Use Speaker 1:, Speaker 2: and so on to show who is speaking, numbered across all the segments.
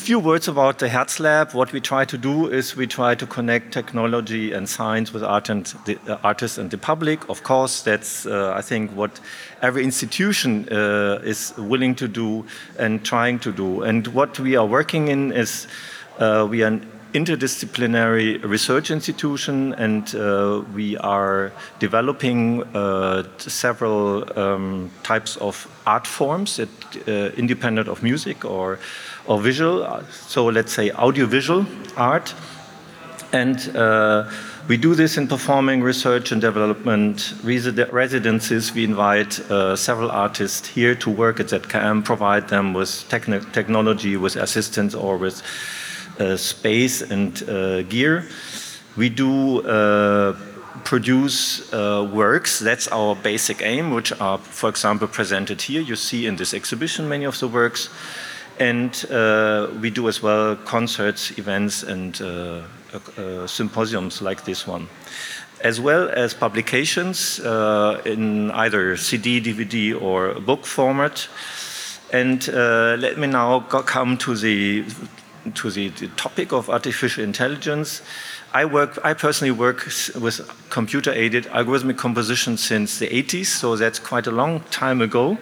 Speaker 1: few words about the Hertz Lab. What we try to do is we try to connect technology and science with art and the uh, artists and the public. Of course, that's uh, I think what every institution uh, is willing to do and trying to do. And what we are working in is uh, we are interdisciplinary research institution, and uh, we are developing uh, several um, types of art forms that, uh, independent of music or, or visual. So let's say audiovisual art. And uh, we do this in performing research and development residencies. We invite uh, several artists here to work at ZKM, provide them with techn technology, with assistance, or with space and uh, gear. We do uh, produce works. That's our basic aim, which are, for example, presented here. You see in this exhibition many of the works. And we do as well concerts, events, and symposiums like this one as well as publications uh, in either CD, DVD, or book format. And uh, let me now come to the to the, the, topic of artificial intelligence. I work. I personally work with computer-aided algorithmic composition since the 80s, so that's quite a long time ago.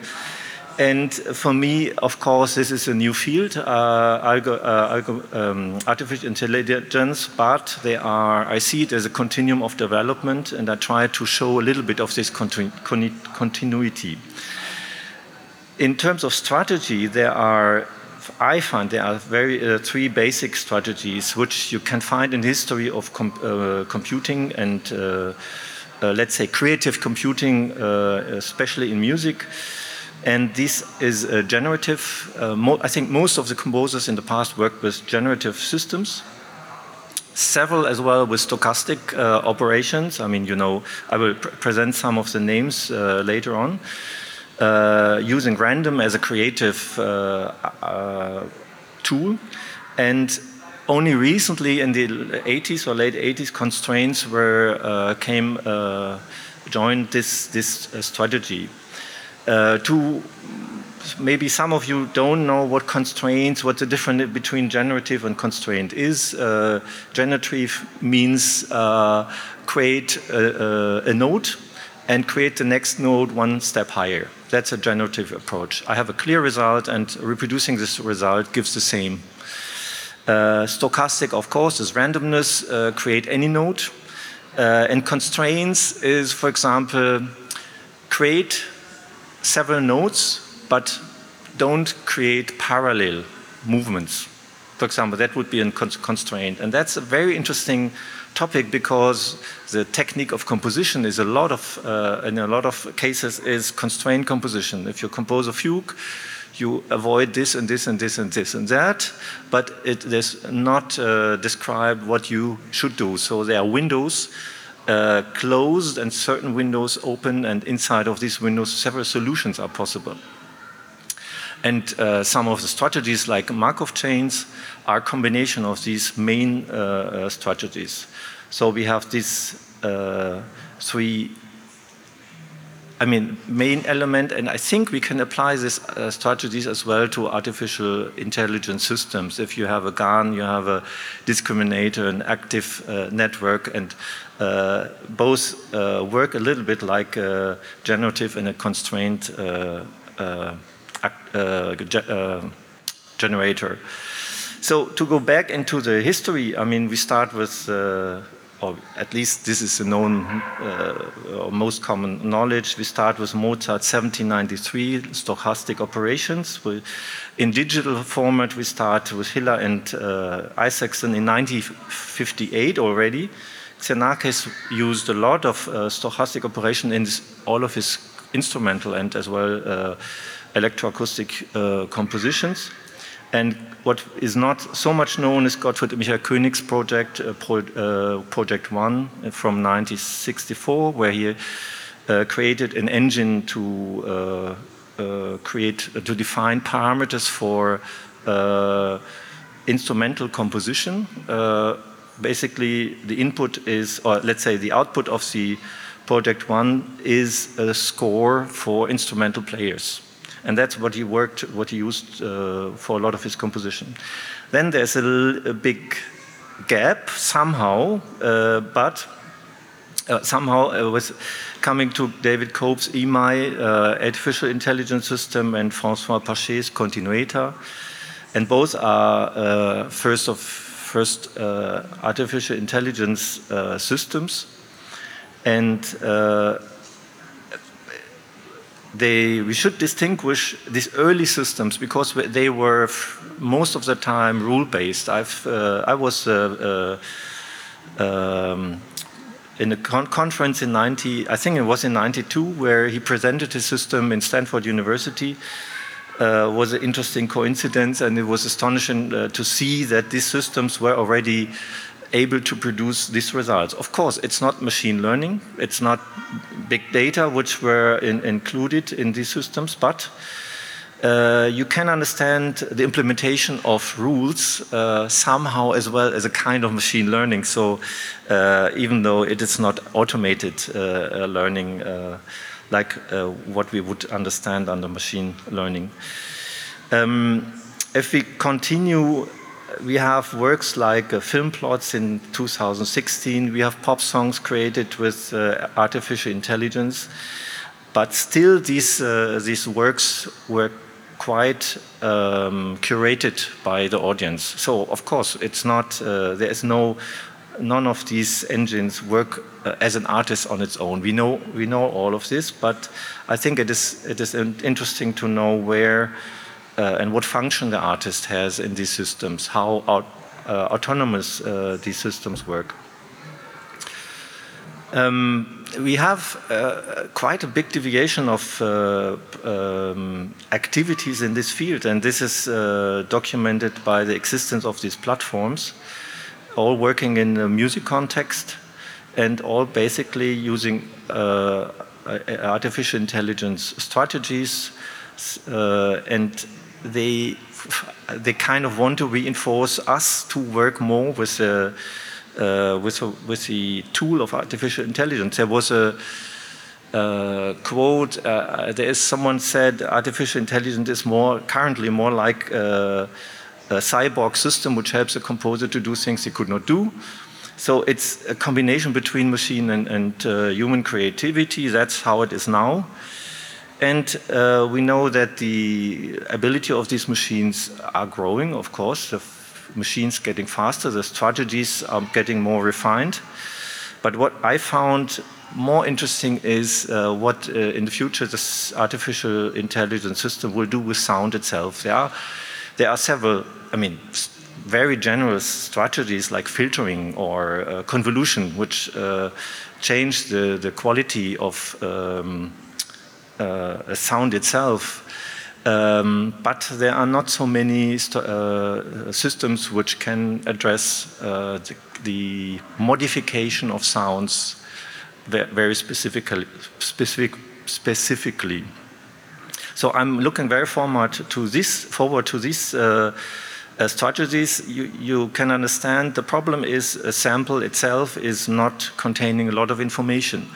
Speaker 1: And for me, of course, this is a new field, uh, algo, uh, algo, um, artificial intelligence, but they are, I see it as a continuum of development, and I try to show a little bit of this continu continuity. In terms of strategy, there are I find there are very uh, three basic strategies which you can find in the history of com uh, computing and uh, uh let's say creative computing, uh, especially in music. And this is generative. Uh, I think most of the composers in the past worked with generative systems. Several as well with stochastic operations. I mean, you know, I will pr present some of the names later on uh, using random as a creative uh, uh, tool. And only recently in the 80s or late 80s, constraints were uh, came joined this this strategy. to maybe some of you don't know what constraints, what the difference between generative and constraint is. Uh, generative means uh, create a, a, a, node and create the next node one step higher. That's a generative approach. I have a clear result, and reproducing this result gives the same. Uh, stochastic, of course, is randomness, uh, create any node. Uh, and constraints is, for example, create several nodes, but don't create parallel movements. For example, that would be a constraint. And that's a very interesting topic because the technique of composition is a lot of, uh, in a lot of cases, is constrained composition. If you compose a fugue, you avoid this and this and this and this and that, but it is not uh, described what you should do. So there are windows uh, closed and certain windows open, and inside of these windows, several solutions are possible. And uh, some of the strategies like Markov chains are combination of these main uh, uh, strategies. So we have these uh, three I mean, main element, and I think we can apply these uh, strategies as well to artificial intelligence systems. If you have a GAN, you have a discriminator, an active uh, network, and uh, both work a little bit like a generative and a constrained generator. So to go back into the history, I mean, we start with, uh, or at least this is the known, uh, or most common knowledge. We start with Mozart 1793, stochastic operations. We, in digital format, we start with Hiller and uh, Isaacson in 1958 already. Xenakis used a lot of uh, stochastic operation in this, all of his instrumental and as well uh, electroacoustic uh, compositions. And what is not so much known is Gottfried Michael Koenig's project, uh, Pro, uh, Project One from 1964, where he uh, created an engine to uh, uh, create, to define parameters for instrumental composition. basically, the input is, or let's say the output of the Project One is a score for instrumental players and that's what he worked, what he used uh, for a lot of his composition. Then there's a, a big gap somehow, uh, but uh, somehow I was coming to David Cope's EMI, uh, Artificial Intelligence System, and Francois Pachet's Continuator. And both are uh, first of first uh, artificial intelligence uh, systems. And they, we should distinguish these early systems because they were most of the time rule-based. I've, uh, I was uh, uh, um, in a con conference in 90, I think it was in 92, where he presented his system in Stanford University. Uh, was an interesting coincidence, and it was astonishing uh, to see that these systems were already able to produce these results. Of course, it's not machine learning, it's not big data which were in, included in these systems, but uh, you can understand the implementation of rules uh, somehow as well as a kind of machine learning. So uh, even though it is not automated uh, uh, learning uh, like what we would understand under machine learning. Um, if we continue we have works like uh, film plots in 2016. We have pop songs created with uh, artificial intelligence. But still, these, uh, these works were quite um, curated by the audience. So, of course, it's not, uh, there is no, none of these engines work uh, as an artist on its own. We know, we know all of this, but I think it is, it is interesting to know where and what function the artist has in these systems, how uh, autonomous uh, these systems work. Um, we have uh, quite a big deviation of uh, um, activities in this field, and this is uh, documented by the existence of these platforms, all working in a music context and all basically using artificial intelligence strategies and they they kind of want to reinforce us to work more with the uh, with a, with the tool of artificial intelligence. There was a uh, quote. Uh, there is someone said artificial intelligence is more currently more like a, a cyborg system which helps a composer to do things he could not do. So it's a combination between machine and, and uh, human creativity. That's how it is now. And uh, we know that the ability of these machines are growing, of course. The machines getting faster, the strategies are getting more refined. But what I found more interesting is uh, what uh, in the future this artificial intelligence system will do with sound itself. There are, there are several, I mean, very general strategies like filtering or uh, convolution, which uh, change the, the quality of um, sound itself. Um, but there are not so many uh, systems which can address uh, the, the, modification of sounds very specifically. Specific, specifically. So I'm looking very forward to this. Forward to these uh, uh, strategies. You, you, can understand the problem is a sample itself is not containing a lot of information.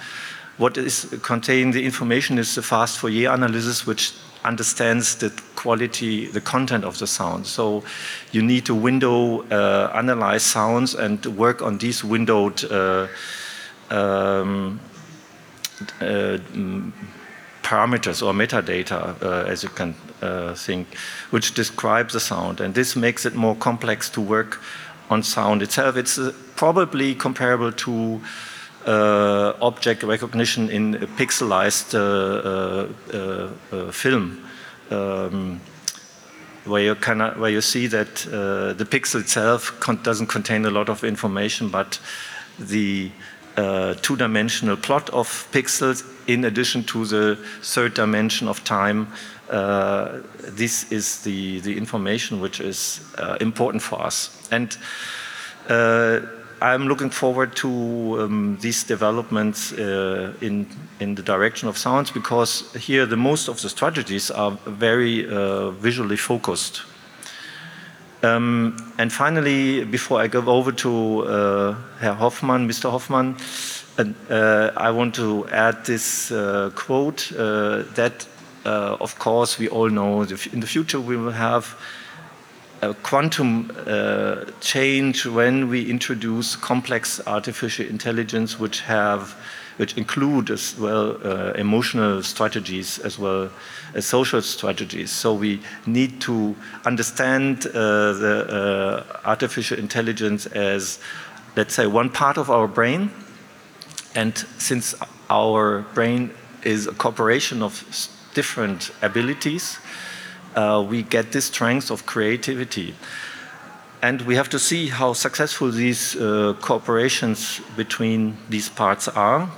Speaker 1: What is contained the information is the fast Fourier analysis, which understands the quality, the content of the sound. So you need to window uh, analyze sounds and work on these windowed uh, um, uh, parameters or metadata, uh, as you can uh, think, which describe the sound. And this makes it more complex to work on sound itself. It's uh, probably comparable to object recognition in a pixelized uh, uh, film. Um, where you, where you see that the pixel itself con doesn't contain a lot of information, but the uh, two-dimensional plot of pixels in addition to the third dimension of time. Uh, this is the, the information which is uh, important for us. And I'm looking forward to um, these developments uh, in, in the direction of sounds because here the most of the strategies are very uh, visually focused. Um, and finally, before I go over to uh, Herr Hoffmann, Mr. Hoffmann, uh, I want to add this uh, quote uh, that, of course, we all know in the future we will have a quantum uh, change when we introduce complex artificial intelligence, which have which include as well uh, emotional strategies as well as social strategies. So we need to understand uh, the uh, artificial intelligence as, let's say, one part of our brain. And since our brain is a corporation of different abilities, uh, we get this strength of creativity. And we have to see how successful these uh, cooperations between these parts are.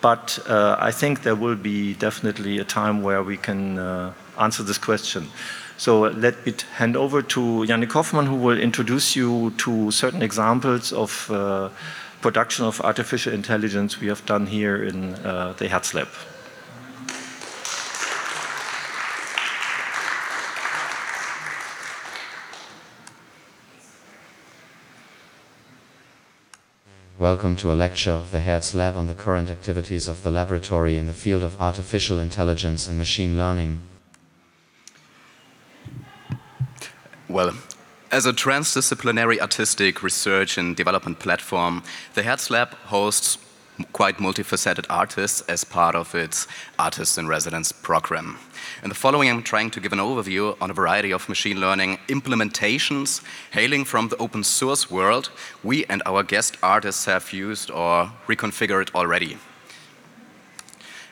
Speaker 1: But uh, I think there will be definitely a time where we can uh, answer this question. So let me hand over to Yannick Hoffmann, who will introduce you to certain examples of uh, production of artificial intelligence we have done here in uh, the Hertz Lab.
Speaker 2: Welcome to a lecture of the Hertz Lab on the current activities of the laboratory in the field of artificial intelligence and machine learning.
Speaker 3: Well, as a transdisciplinary artistic research and development platform, the Hertz Lab hosts quite multifaceted artists as part of its Artists in Residence program. In the following, I'm trying to give an overview on a variety of machine learning implementations hailing from the open source world we and our guest artists have used or reconfigured already.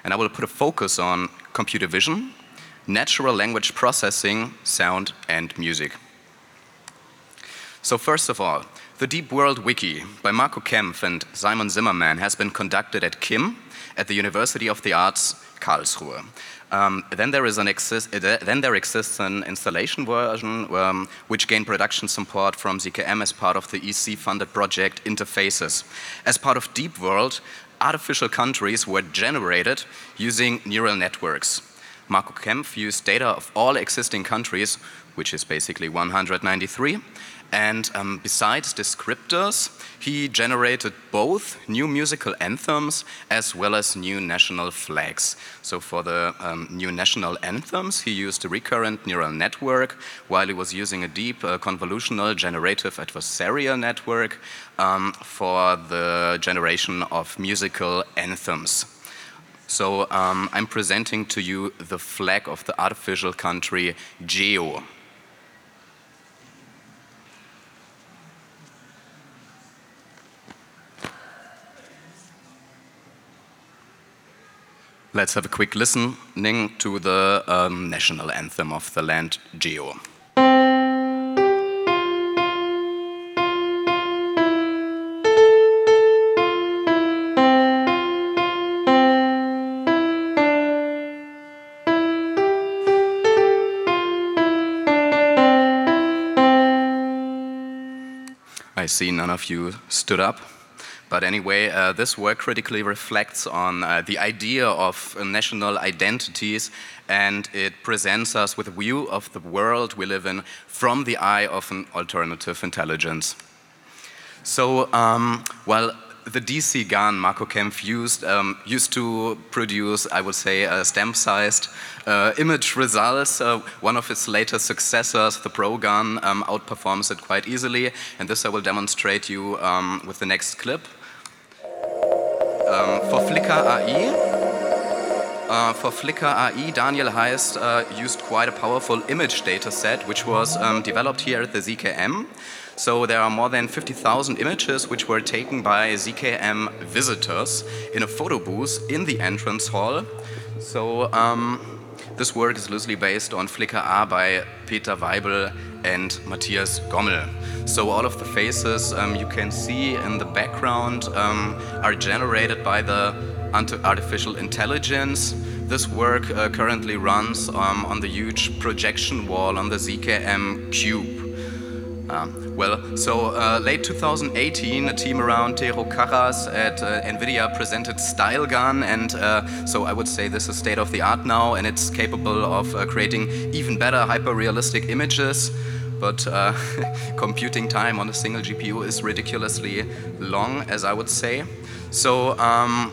Speaker 3: And I will put a focus on computer vision, natural language processing, sound, and music. So, first of all, the Deep World Wiki by Marco Kempf and Simon Zimmerman has been conducted at KIM at the University of the Arts Karlsruhe. Um, then, there is an exist, uh, then there exists an installation version um, which gained production support from ZKM as part of the EC-funded project Interfaces. As part of Deep World, artificial countries were generated using neural networks. Marco Kempf used data of all existing countries, which is basically 193, and um, besides descriptors, he generated both new musical anthems as well as new national flags. So for the um, new national anthems, he used a recurrent neural network, while he was using a deep uh, convolutional generative adversarial network um, for the generation of musical anthems. So um, I'm presenting to you the flag of the artificial country Geo. Let's have a quick listening to the um, national anthem of the land, Geo. I see none of you stood up. But anyway, uh, this work critically reflects on uh, the idea of uh, national identities and it presents us with a view of the world we live in from the eye of an alternative intelligence. So, um, well, the DCGAN Marco Kempf used um, used to produce, I would say, uh, stamp-sized uh, image results. Uh, one of its later successors, the ProGAN, um, outperforms it quite easily, and this I will demonstrate you um, with the next clip um, for Flickr AI, uh, for Flickr AI, Daniel Heiss uh, used quite a powerful image data set, which was um, developed here at the ZKM. So there are more than 50,000 images which were taken by ZKM visitors in a photo booth in the entrance hall. So um, this work is loosely based on Flickr A by Peter Weibel and Matthias Gommel. So all of the faces um, you can see in the background um, are generated by the artificial intelligence. This work uh, currently runs um, on the huge projection wall on the ZKM Cube. Um, well, so uh, late 2018, a team around Tero Karras at uh, NVIDIA presented StyleGAN, and uh, so I would say this is state of the art now, and it's capable of uh, creating even better hyper-realistic images. But uh, computing time on a single GPU is ridiculously long, as I would say. So um,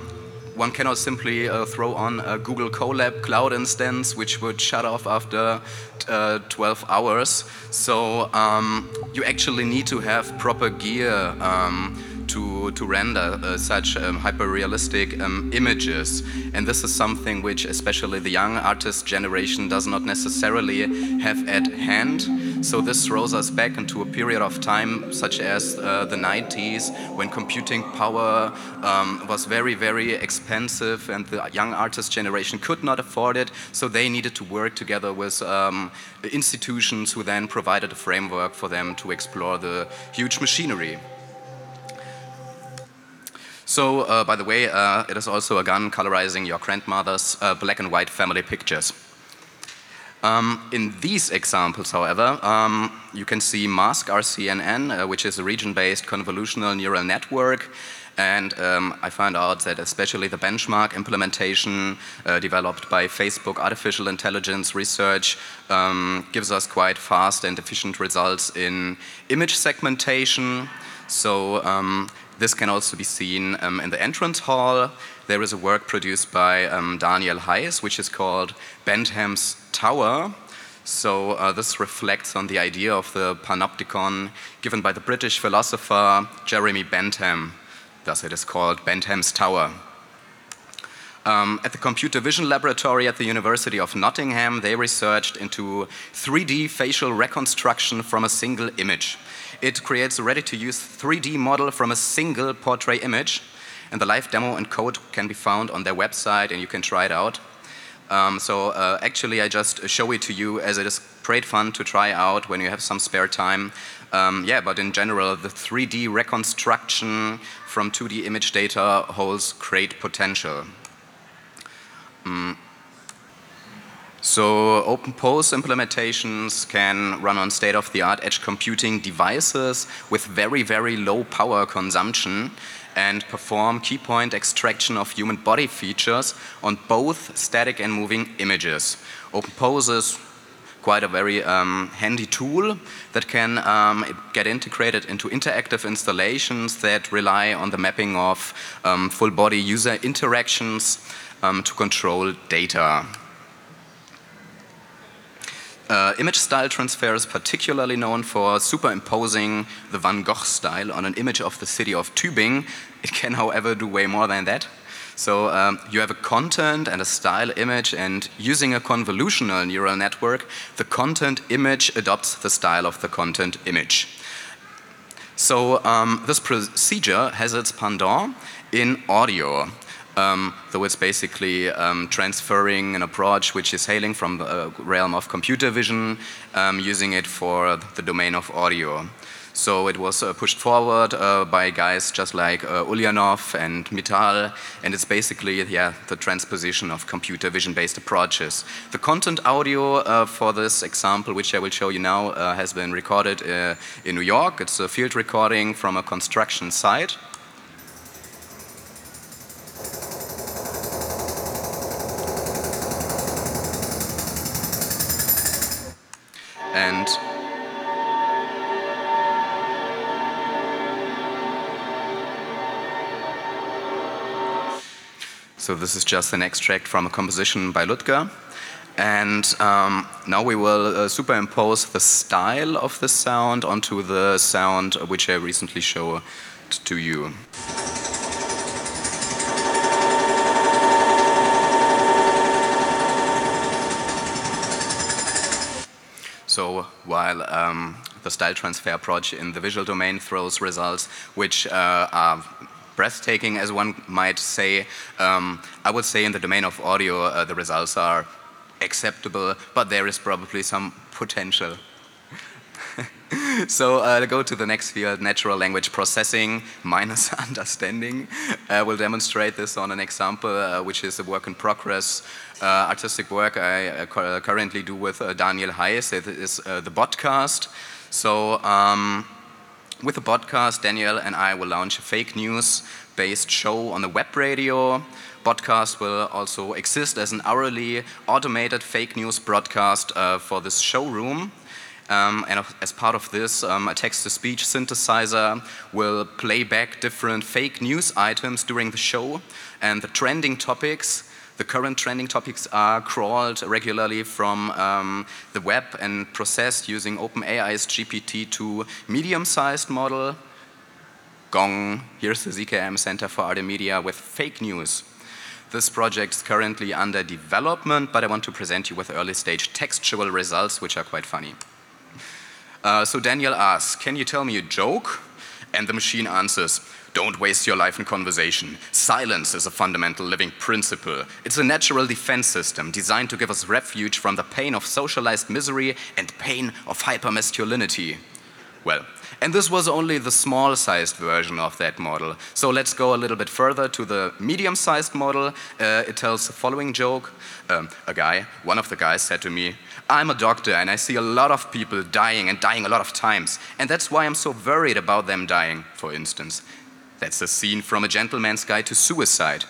Speaker 3: one cannot simply uh, throw on a Google Colab cloud instance, which would shut off after uh, 12 hours. So um, you actually need to have proper gear um, to, to render uh, such um, hyper-realistic um, images. And this is something which especially the young artist generation does not necessarily have at hand. So this throws us back into a period of time such as uh, the 90s when computing power um, was very, very expensive and the young artist generation could not afford it. So they needed to work together with um, institutions who then provided a framework for them to explore the huge machinery. So, uh, by the way, uh, it is also a GAN colorizing your grandmother's uh, black and white family pictures. Um, in these examples, however, um, you can see MASK RCNN, uh, which is a region-based convolutional neural network. And um, I found out that especially the benchmark implementation uh, developed by Facebook Artificial Intelligence Research um, gives us quite fast and efficient results in image segmentation. So um, this can also be seen um, in the entrance hall. There is a work produced by um, Daniel Heiss, which is called Bentham's Tower. So uh, this reflects on the idea of the panopticon given by the British philosopher Jeremy Bentham. Thus it is called Bentham's Tower. Um, at the Computer Vision Laboratory at the University of Nottingham, they researched into 3D facial reconstruction from a single image. It creates a ready-to-use 3D model from a single portrait image, and the live demo and code can be found on their website, and you can try it out. Um, so uh, actually, I just show it to you as it is great fun to try out when you have some spare time. Um, yeah, but in general, the 3D reconstruction from 2D image data holds great potential. Mm. So OpenPose implementations can run on state-of-the-art edge computing devices with very, very low power consumption and perform key point extraction of human body features on both static and moving images. OpenPose is quite a very um, handy tool that can um, get integrated into interactive installations that rely on the mapping of um, full body user interactions um, to control data. Uh, image style transfer is particularly known for superimposing the Van Gogh style on an image of the city of Tübingen. It can, however, do way more than that. So um, you have a content and a style image, and using a convolutional neural network, the content image adopts the style of the content image. So um, this procedure has its pendant in audio um, it's basically um, transferring an approach which is hailing from the realm of computer vision, um, using it for the domain of audio. So it was uh, pushed forward uh, by guys just like uh, Ulyanov and Mittal, and it's basically yeah, the transposition of computer vision-based approaches. The content audio uh, for this example, which I will show you now, uh, has been recorded uh, in New York. It's a field recording from a construction site. And so this is just an extract from a composition by Ludger. And um, now we will uh, superimpose the style of the sound onto the sound which I recently showed to you. So while um, the style transfer approach in the visual domain throws results which uh, are breathtaking, as one might say, um, I would say in the domain of audio uh, the results are acceptable, but there is probably some potential. so uh, go to the next field, natural language processing minus understanding. Uh, we'll demonstrate this on an example, uh, which is a work in progress uh, artistic work I uh, currently do with uh, Daniel Heiss. It is the podcast. So um, with the podcast, Daniel and I will launch a fake news based show on the web radio. Podcast will also exist as an hourly automated fake news broadcast uh, for this showroom. Um, and as part of this, um, a text to speech synthesizer will play back different fake news items during the show. And the trending topics, the current trending topics, are crawled regularly from um, the web and processed using OpenAI's GPT-2 medium sized model. Gong, here's the ZKM Center for Art and Media with fake news. This project is currently under development, but I want to present you with early stage textual results, which are quite funny. Uh, so Daniel asks, Can you tell me a joke? And the machine answers, Don't waste your life in conversation. Silence is a fundamental living principle. It's a natural defense system designed to give us refuge from the pain of socialized misery and pain of hypermasculinity. Well, and this was only the small sized version of that model. So let's go a little bit further to the medium sized model. Uh, it tells the following joke. Um, a guy, one of the guys said to me, I'm a doctor and I see a lot of people dying and dying a lot of times. And that's why I'm so worried about them dying, for instance. That's a scene from A Gentleman's Guide to Suicide.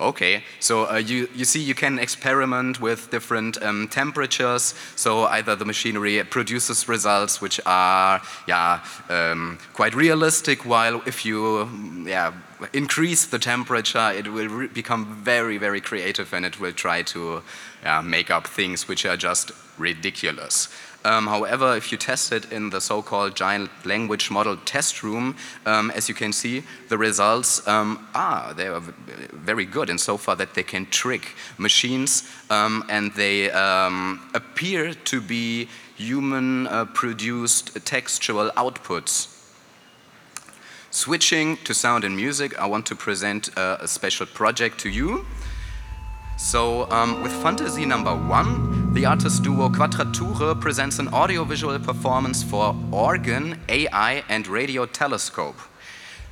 Speaker 3: Okay, so uh, you, you see, you can experiment with different um, temperatures. So either the machinery produces results which are yeah, um, quite realistic, while if you yeah, increase the temperature, it will become very, very creative and it will try to yeah, make up things which are just ridiculous. Um, however, if you test it in the so-called giant language model test room, um, as you can see, the results um, are they are very good in so far that they can trick machines um, and they um, appear to be human-produced uh, textual outputs. Switching to sound and music, I want to present uh, a special project to you. So, um, with Fantasy number one, the artist duo Quadrature presents an audiovisual performance for organ, AI, and radio telescope.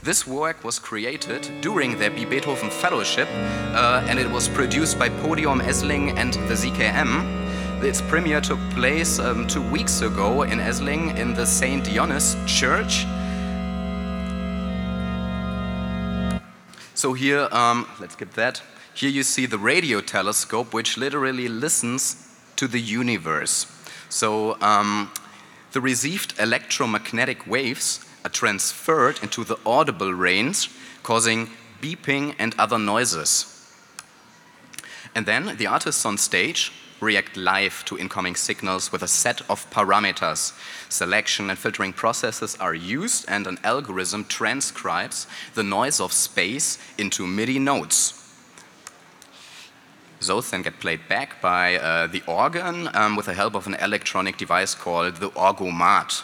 Speaker 3: This work was created during their B. Beethoven Fellowship uh, and it was produced by Podium Esslingen and the ZKM. Its premiere took place um, two weeks ago in Esslingen in the St. Dionys Church. So, here, um, let's get that. Here you see the radio telescope, which literally listens to the universe. So um, the received electromagnetic waves are transferred into the audible range, causing beeping and other noises. And then the artists on stage react live to incoming signals with a set of parameters. Selection and filtering processes are used, and an algorithm transcribes the noise of space into MIDI notes. Those then get played back by uh, the organ um, with the help of an electronic device called the orgomat.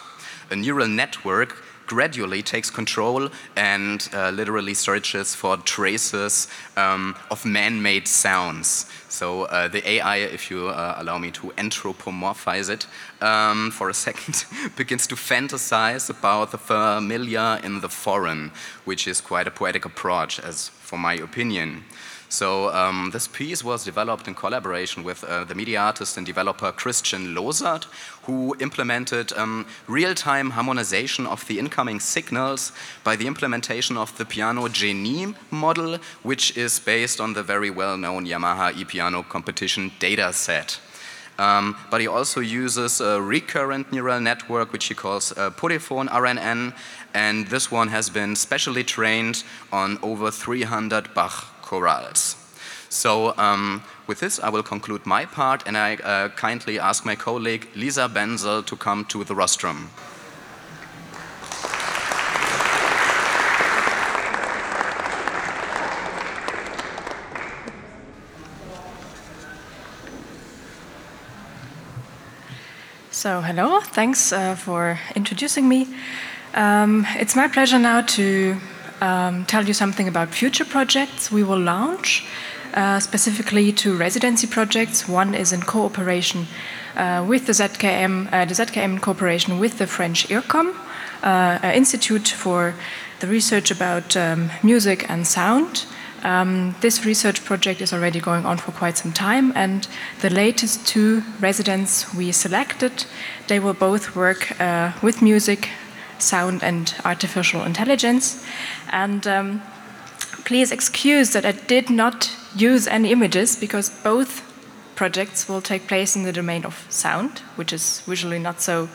Speaker 3: A neural network gradually takes control and uh, literally searches for traces um, of man made sounds. So, uh, the AI, if you uh, allow me to anthropomorphize it um, for a second, begins to fantasize about the familiar in the foreign, which is quite a poetic approach, as for my opinion. So um, this piece was developed in collaboration with uh, the media artist and developer Christian Losart, who implemented um, real-time harmonization of the incoming signals by the implementation of the Piano Genie model, which is based on the very well-known Yamaha e-piano competition dataset. Um, but he also uses a recurrent neural network, which he calls uh, Polyphony RNN, and this one has been specially trained on over 300 Bach chorales. So um, with this, I will conclude my part, and I uh, kindly ask my colleague Lisa Benzel to come to the rostrum.
Speaker 4: So, hello, thanks uh, for introducing me. Um, it's my pleasure now to um, tell you something about future projects we will launch, uh, specifically two residency projects. One is in cooperation uh, with the ZKM, uh, the ZKM in cooperation with the French IRCAM, uh, Institute for the Research about um, Music and Sound. Um, this research project is already going on for quite some time, and the latest two residents we selected, they will both work uh, with music, sound, and artificial intelligence. And um, please excuse that I did not use any images because both projects will take place in the domain of sound, which is visually not so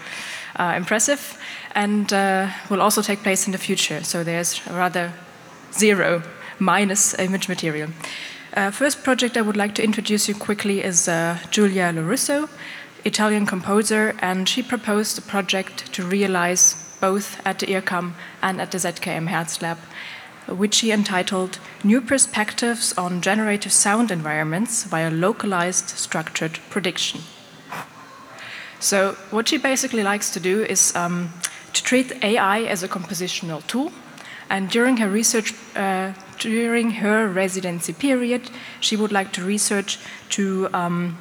Speaker 4: uh, impressive, and uh, will also take place in the future. So there's rather zero minus image material. Uh, first project I would like to introduce you quickly is uh, Giulia Lorusso, Italian composer, and she proposed a project to realize both at the IRCAM and at the ZKM Hertz Lab, which she entitled New Perspectives on Generative Sound Environments via Localized Structured Prediction. So, what she basically likes to do is um, to treat AI as a compositional tool. And during her research, uh, during her residency period, she would like to research to um,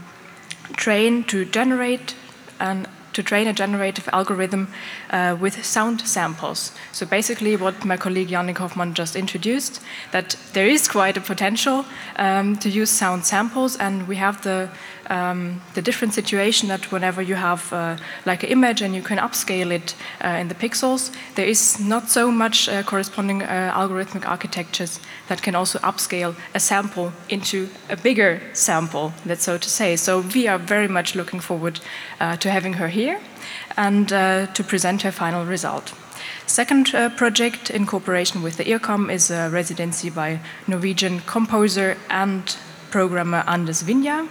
Speaker 4: train, to generate an to train a generative algorithm uh, with sound samples. So basically, what my colleague Yannick Hoffmann just introduced, that there is quite a potential um, to use sound samples, and we have the um, the different situation that whenever you have uh, like an image and you can upscale it uh, in the pixels, there is not so much uh, corresponding uh, algorithmic architectures that can also upscale a sample into a bigger sample, that's so to say. So we are very much looking forward uh, to having her here and uh, to present her final result. Second uh, project in cooperation with the IRCAM is a residency by Norwegian composer and programmer Anders Vinjar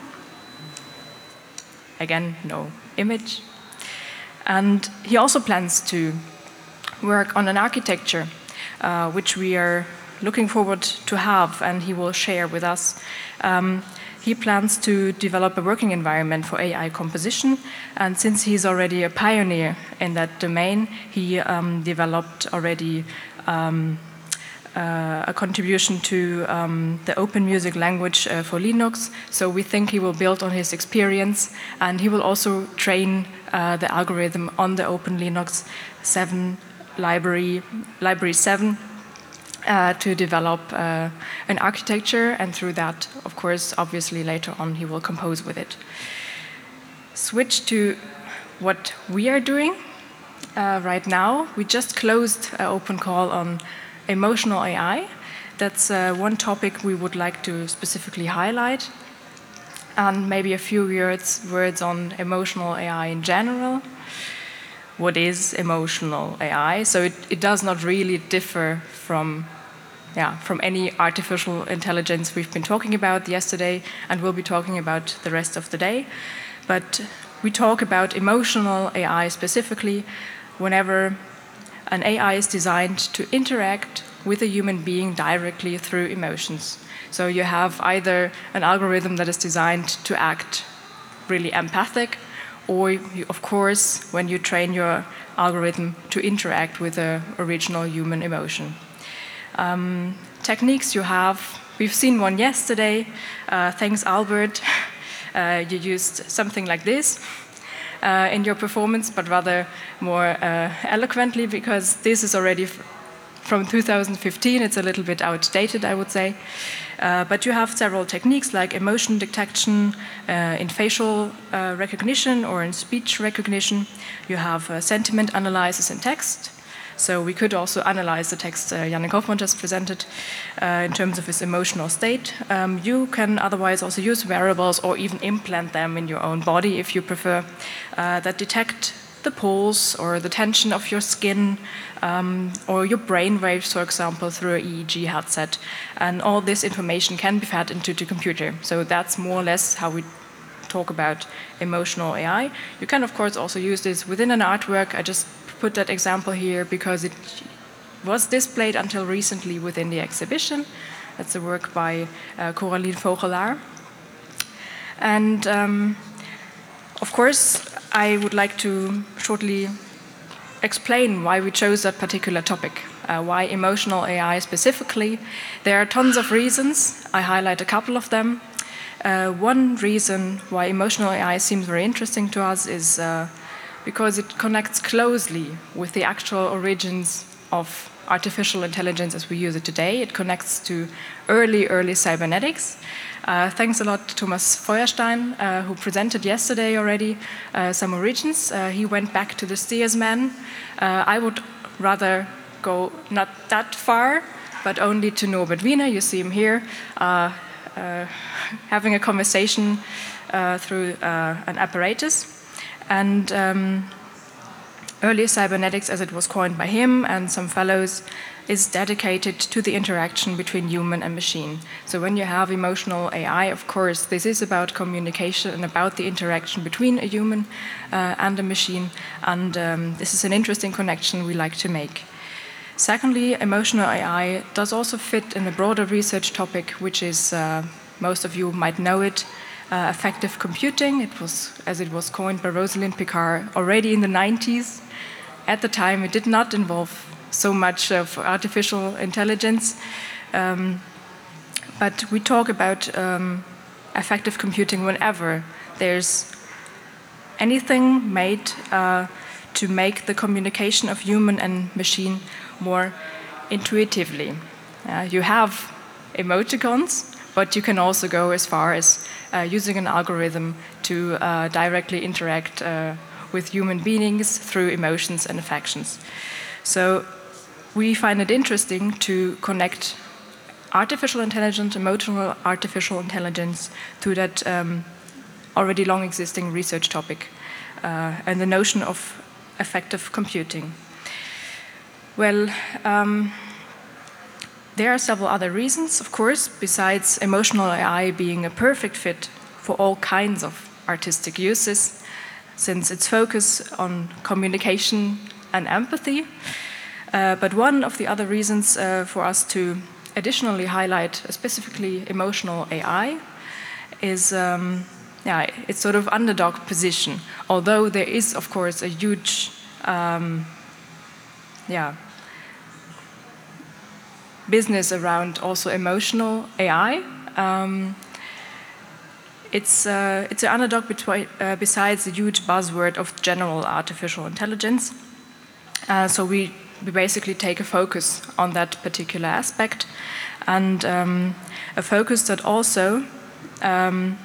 Speaker 4: again, no image. And he also plans to work on an architecture uh, which we are looking forward to have, and he will share with us. Um, he plans to develop a working environment for AI composition, and since he's already a pioneer in that domain, he um, developed already um, uh, a contribution to um, the open music language uh, for Linux. So we think he will build on his experience and he will also train uh, the algorithm on the Open Linux 7 library, library 7. Uh, to develop uh, an architecture, and through that, of course, obviously later on, he will compose with it. Switch to what we are doing uh, right now. We just closed an open call on emotional AI. That's uh, one topic we would like to specifically highlight. And maybe a few words, words on emotional AI in general. What is emotional AI? So it, it does not really differ from yeah, from any artificial intelligence we've been talking about yesterday and we'll be talking about the rest of the day. But we talk about emotional AI specifically whenever an AI is designed to interact with a human being directly through emotions. So you have either an algorithm that is designed to act really empathic, or you, of course, when you train your algorithm to interact with the original human emotion. Um, techniques you have, we've seen one yesterday. Uh, thanks, Albert. Uh, you used something like this uh, in your performance, but rather more uh, eloquently, because this is already from 2015. It's a little bit outdated, I would say. Uh, but you have several techniques like emotion detection uh, in facial uh, recognition or in speech recognition. You have uh, sentiment analysis in text. So we could also analyze the text uh, Hoffmann just presented uh, in terms of his emotional state. Um, you can otherwise also use wearables or even implant them in your own body if you prefer uh, that detect the pulse or the tension of your skin um, or your brain waves, for example, through an EEG headset. And all this information can be fed into the computer. So that's more or less how we talk about emotional AI. You can, of course, also use this within an artwork. I just put that example here because it was displayed until recently within the exhibition. That's a work by uh, Coralie Vogelaar. And um, of course, I would like to shortly explain why we chose that particular topic, uh, why emotional AI specifically. There are tons of reasons. I highlight a couple of them. Uh, one reason why emotional AI seems very interesting to us is uh, because it connects closely with the actual origins of artificial intelligence as we use it today. It connects to early, early cybernetics. Uh, thanks a lot to Thomas Feuerstein, uh, who presented yesterday already uh, some origins. Uh, he went back to the steersman. Uh, I would rather go not that far, but only to Norbert Wiener. You see him here. Uh, having a conversation through an apparatus. And um, early cybernetics, as it was coined by him and some fellows, is dedicated to the interaction between human and machine. So when you have emotional AI, of course, this is about communication and about the interaction between a human uh, and a machine. And um, this is an interesting connection we like to make. Secondly, emotional AI does also fit in a broader research topic, which is, uh, most of you might know it, uh, affective computing. It was, as it was coined by Rosalind Picard already in the 90s. At the time, it did not involve so much of artificial intelligence. Um, but we talk about um, affective computing whenever there's anything made uh, to make the communication of human and machine more intuitively. Uh, you have emoticons, but you can also go as far as using an algorithm to uh, directly interact uh, with human beings through emotions and affections. So we find it interesting to connect artificial intelligence, emotional artificial intelligence, to that um, already long existing research topic uh, and the notion of affective computing. Well, um, there are several other reasons, of course, besides emotional AI being a perfect fit for all kinds of artistic uses, since its focus on communication and empathy. Uh, but one of the other reasons uh, for us to additionally highlight specifically emotional AI is um, yeah, its sort of underdog position. Although there is, of course, a huge um, yeah, business around also emotional AI. Um, it's, uh, it's an underdog betwi- uh, besides the huge buzzword of general artificial intelligence. Uh, so we we basically take a focus on that particular aspect and um, a focus that also um,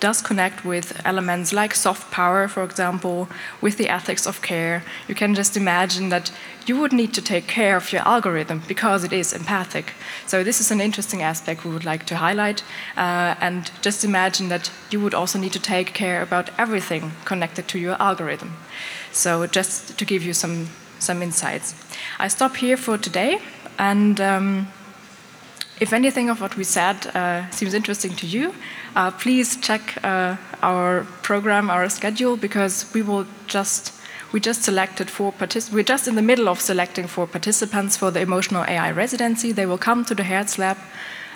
Speaker 4: does connect with elements like soft power, for example, with the ethics of care. You can just imagine that you would need to take care of your algorithm because it is empathic. So, this is an interesting aspect we would like to highlight. Uh, and just imagine that you would also need to take care about everything connected to your algorithm. So, just to give you some some insights. I stop here for today, and um, if anything of what we said uh, seems interesting to you, uh, please check uh, our program, our schedule, because we will just we just selected four participants. We're just in the middle of selecting four participants for the emotional AI residency. They will come to the Hertz Lab,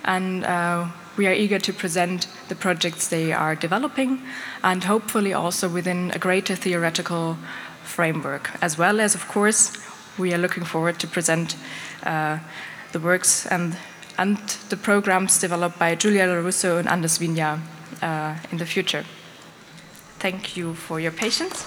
Speaker 4: and uh, we are eager to present the projects they are developing, and hopefully also within a greater theoretical framework, as well as, of course, we are looking forward to present uh, the works and, and the programs developed by Giulia Lorusso and Anders Vinjar uh, in the future. Thank you for your patience.